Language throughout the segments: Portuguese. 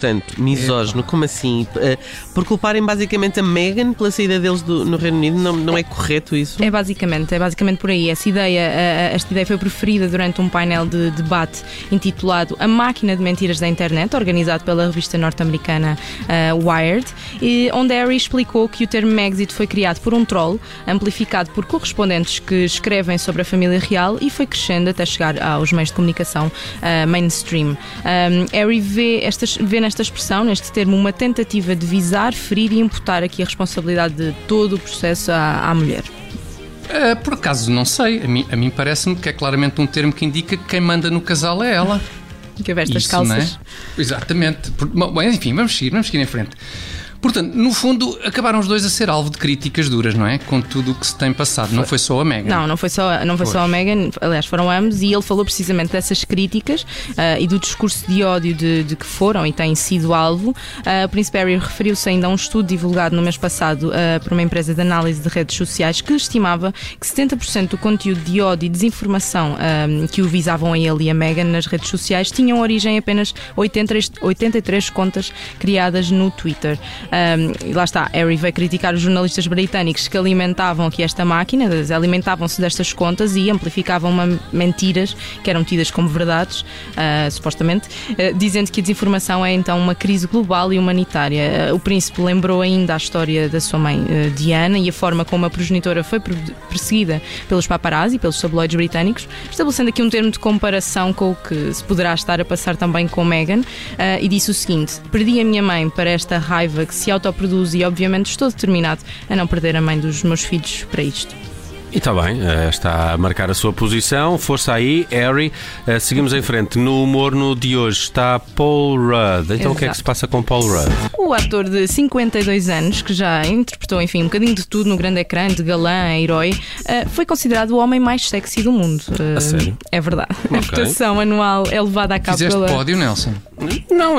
Portanto, misógino, como assim? Uh, por culparem basicamente a Meghan pela saída deles do, no Reino Unido, não, não é correto isso? É basicamente, é basicamente por aí. Essa ideia, uh, esta ideia foi preferida durante um painel de debate intitulado A Máquina de Mentiras da Internet, organizado pela revista norte-americana Wired, e, onde Harry explicou que o termo Megxit foi criado por um troll, amplificado por correspondentes que escrevem sobre a família real e foi crescendo até chegar aos meios de comunicação mainstream. Um, Harry vê, estas, vê nesta expressão, neste termo, uma tentativa de visar, ferir e imputar aqui a responsabilidade de todo o processo à, à mulher? Uh, por acaso, não sei. A mim, a mim parece-me que é claramente um termo que indica que quem manda no casal é ela. Que veste as calças. É? Exatamente. Bom, enfim, vamos seguir, vamos seguir em frente. Portanto, no fundo, acabaram os dois a ser alvo de críticas duras, não é? Com tudo o que se tem passado. Foi. Não foi só a Megan. Não, não foi só, não foi só a Megan. Aliás, foram ambos. E ele falou precisamente dessas críticas uh, e do discurso de ódio de, de, que foram e têm sido alvo. Uh, o Príncipe Harry referiu-se ainda a um estudo divulgado no mês passado uh, por uma empresa de análise de redes sociais que estimava que 70% do conteúdo de ódio e desinformação que o visavam a ele e a Megan nas redes sociais tinham origem em apenas 83, 83 contas criadas no Twitter. Um, lá está, Harry veio criticar os jornalistas britânicos que alimentavam aqui esta máquina, alimentavam-se destas contas e amplificavam mentiras que eram tidas como verdades, uh, supostamente, uh, dizendo que a desinformação é então uma crise global e humanitária. Uh, o príncipe lembrou ainda a história da sua mãe Diana e a forma como a progenitora foi perseguida pelos paparazzi, pelos tabloides britânicos, estabelecendo aqui um termo de comparação com o que se poderá estar a passar também com Meghan, e disse o seguinte: Perdi a minha mãe para esta raiva que se autoproduz e, obviamente, estou determinado a não perder a mãe dos meus filhos para isto. E está bem, eh, está a marcar a sua posição. Força aí, Harry. Eh, seguimos em frente. No humor no de hoje está Paul Rudd. Então Exato. o que é que se passa com Paul Rudd? O ator de 52 anos, que já interpretou, enfim, um bocadinho de tudo no grande ecrã, de galã, herói, eh, foi considerado o homem mais sexy do mundo. A sério? É verdade. Okay. A votação anual é levada a cabo Fizeste pela... pódio, Nelson? Não,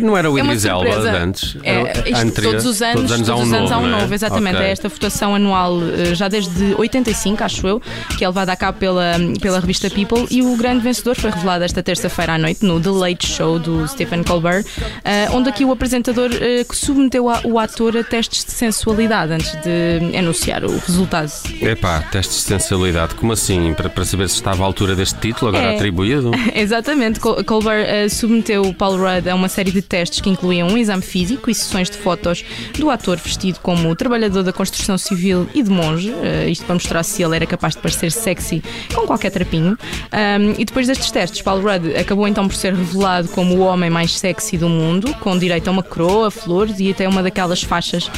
não era o Idris é Elba antes. É, isto, todos os anos, todos os anos, todos há, um novo, há um novo, é? exatamente. Okay. É esta votação anual já desde 85, acho eu, que é levada a cabo pela, pela revista People. E o grande vencedor foi revelado esta terça-feira à noite no The Late Show do Stephen Colbert, uh, onde aqui o apresentador uh, submeteu o ator a testes de sensualidade antes de anunciar o resultado. Epá, testes de sensualidade, como assim? Para, para saber se estava à altura deste título agora é, atribuído? Exatamente. Colbert uh, submeteu Paul Rudd a uma série de testes que incluíam um exame físico e sessões de fotos do ator vestido como trabalhador da construção civil e de monge, isto para mostrar se ele era capaz de parecer sexy com qualquer trapinho. Um, e depois destes testes, Paul Rudd acabou então por ser revelado como o homem mais sexy do mundo, com direito a uma coroa, flores e até uma daquelas faixas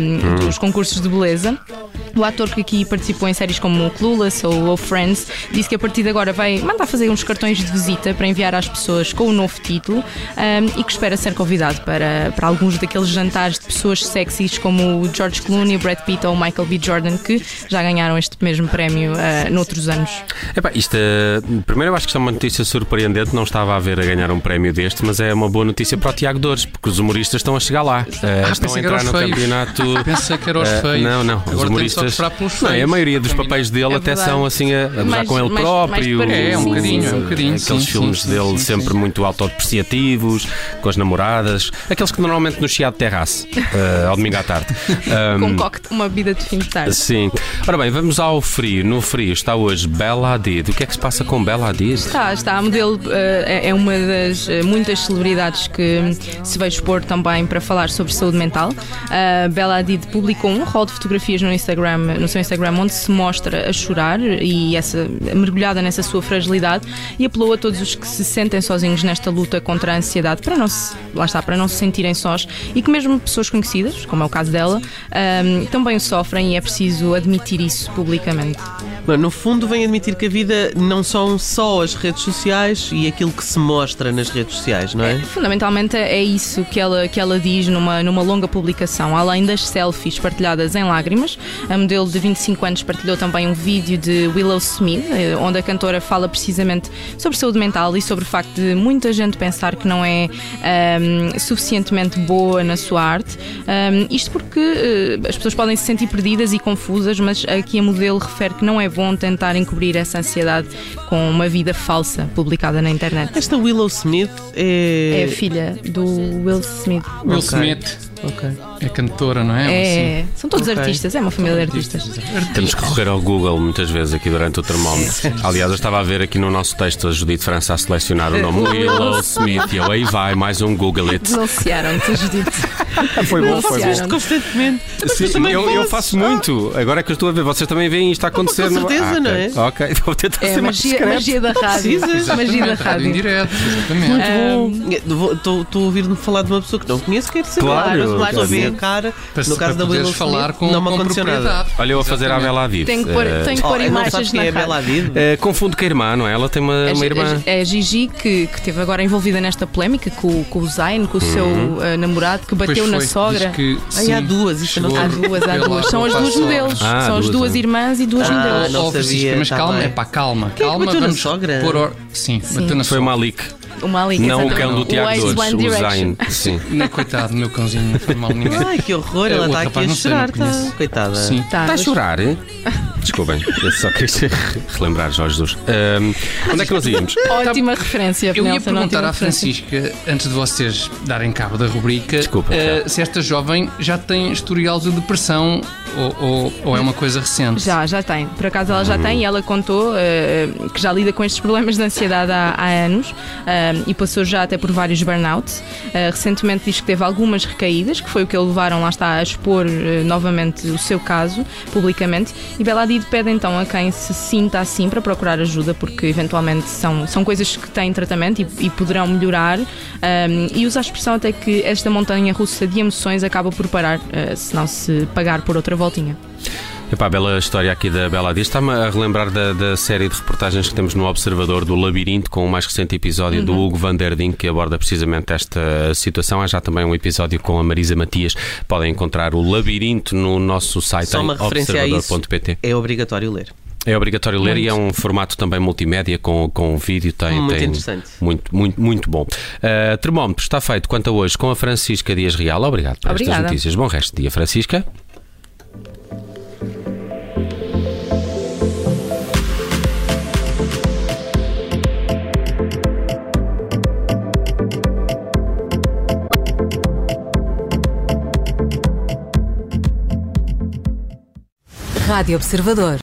um, dos concursos de beleza. O ator que aqui participou em séries como Clueless ou, Friends disse que a partir de agora vai mandar fazer uns cartões de visita para enviar às pessoas com o novo título um, e que espera ser convidado para, para alguns daqueles jantares de pessoas sexys como o George Clooney, Brad Pitt ou Michael B. Jordan que já ganharam este mesmo prémio uh, noutros anos. Epá, isto, uh, primeiro eu acho que isto é uma notícia surpreendente, não estava a ver a ganhar um prémio deste, mas é uma boa notícia para o Tiago Dores, porque os humoristas estão a chegar lá, uh, ah, estão a entrar no feios. campeonato. Pensei que era os feios. Não, não, Agora os humoristas. Não, a maioria dos papéis dele é até são assim a, gozar com ele mais, próprio. Mais é, um bocadinho, é um bocadinho. Aqueles sim, filmes sim, dele sim, sempre muito autodepreciativos, com as namoradas, aqueles que normalmente no chiado de terraço, uh, ao domingo à tarde. Um, com um cocktail, uma bebida de fim de tarde. Sim. Ora bem, vamos ao frio. No frio está hoje Bella Hadid. O que é que se passa com Bella Hadid? Está, está. A modelo uh, é uma das uh, muitas celebridades que se vai expor também para falar sobre saúde mental. Uh, Bella Hadid publicou um rol de fotografias no Instagram, no seu Instagram, onde se mostra a chorar e essa mergulhada nessa sua fragilidade e apelou a todos os que se sentem sozinhos nesta luta contra a ansiedade para não se, lá está, para não se sentirem sós e que mesmo pessoas conhecidas, como é o caso dela, também o sofrem e é preciso admitir isso publicamente. No fundo, vem admitir que a vida não são só as redes sociais e aquilo que se mostra nas redes sociais, não é? Fundamentalmente é isso que ela, que ela diz numa, numa longa publicação. Além das selfies partilhadas em lágrimas, a modelo de 25 anos partilhou também um vídeo de Willow Smith, eh, onde a cantora fala precisamente sobre saúde mental e sobre o facto de muita gente pensar que não é um, suficientemente boa na sua arte. Um, isto porque uh, as pessoas podem se sentir perdidas e confusas, mas aqui a modelo refere que não é bom tentar encobrir essa ansiedade com uma vida falsa publicada na internet. Esta Willow Smith é. É a filha do Will Smith. Will Ok. Smith Ok. é cantora, não é? É, são todos Ok. artistas, é uma família de artistas. Temos que recorrer ao Google muitas vezes aqui durante o termómetro. Aliás, eu estava a ver aqui no nosso texto a Judite França a selecionar o nome Willow Smith. E eu aí vai, mais um Google it. Denunciaram-te, Judite. Foi bom, foi bom. Denunciaram-te. Constantemente. Sim, eu, eu fazes. faço muito. Agora é que eu estou a ver, vocês também veem isto a acontecer. com no- certeza, Ah, não é? Ok, vou tentar É ser mais magia, discreto. magia da rádio. Precisas. Magia da rádio. em direto, exatamente. Estou a ouvir-me falar de uma pessoa que não conheço, quero saber. Claro, Ver a cara. Para, no caso da falar com, não me aconteceu nada. Olha, eu a fazer a. Bela Hadid. Tenho que pôr, Eh, tenho que pôr Oh, imagens sabes na é a rádio. Bela eh, confundo com a irmã, não é? Ela tem uma, É, uma irmã. é a Gigi que, que esteve agora envolvida nesta polémica com, com o Zayn, com o seu eh, namorado, que bateu na foi, sogra. que, Ai, há sim, duas, isso eu não Há duas, há duas. São as duas modelos. Ah, São as duas, duas é. irmãs e duas Ah, modelos. Oh, mas tá calma, é pá, calma, é calma, bateu na vamos sogra? pôr or... Sim, bateu na Foi sogra. o Malik. O Malik, Não o cão do Tiago Dores, o Direction. Zayn. Sim. Nem coitado, meu cãozinho, não foi mal ninguém. Ai, que horror, É, ela está aqui rapaz a não sei, chorar, não tá? coitada. Sim. Tá, Está a chorar? hein? Desculpem, eu só queria relembrar Jorge Jesus. Ahm, onde é que nós íamos? Ótima referência, Eu ia perguntar à referência. Francisca, antes de vocês darem cabo da rubrica, Desculpa, eh, se esta jovem já tem historial de depressão ou, ou- ou é uma coisa recente? Já, já tem. Por acaso ela já tem e ela contou eh, que já lida com estes problemas de ansiedade há, há anos eh, e passou já até por vários burnouts. Eh, recentemente diz que teve algumas recaídas, que foi o que a levaram, lá está, a expor eh, novamente o seu caso publicamente. E Bela Hadid pede então a quem se sinta assim para procurar ajuda, porque eventualmente são, são coisas que têm tratamento e, e poderão melhorar. eh, e usa a expressão até que esta montanha russa de emoções acaba por parar, eh, se não se pagar por outra voltinha. Epá, a bela história aqui da Bela Dias. Está-me a relembrar da, da série de reportagens que temos no Observador do Labirinto, com o mais recente episódio do Hugo Van der Ding, que aborda precisamente esta situação. Há já também um episódio com a Marisa Matias. Podem encontrar o Labirinto no nosso site observador.pt. É obrigatório ler. É obrigatório ler e é um formato também multimédia com, com vídeo. Tem, Muito tem- interessante. Muito, muito, muito bom. Uh, termómetro está feito quanto a hoje com a Francisca Dias Real. Obrigado por estas Obrigada. notícias. Bom resto de dia, Francisca. Rádio Observador.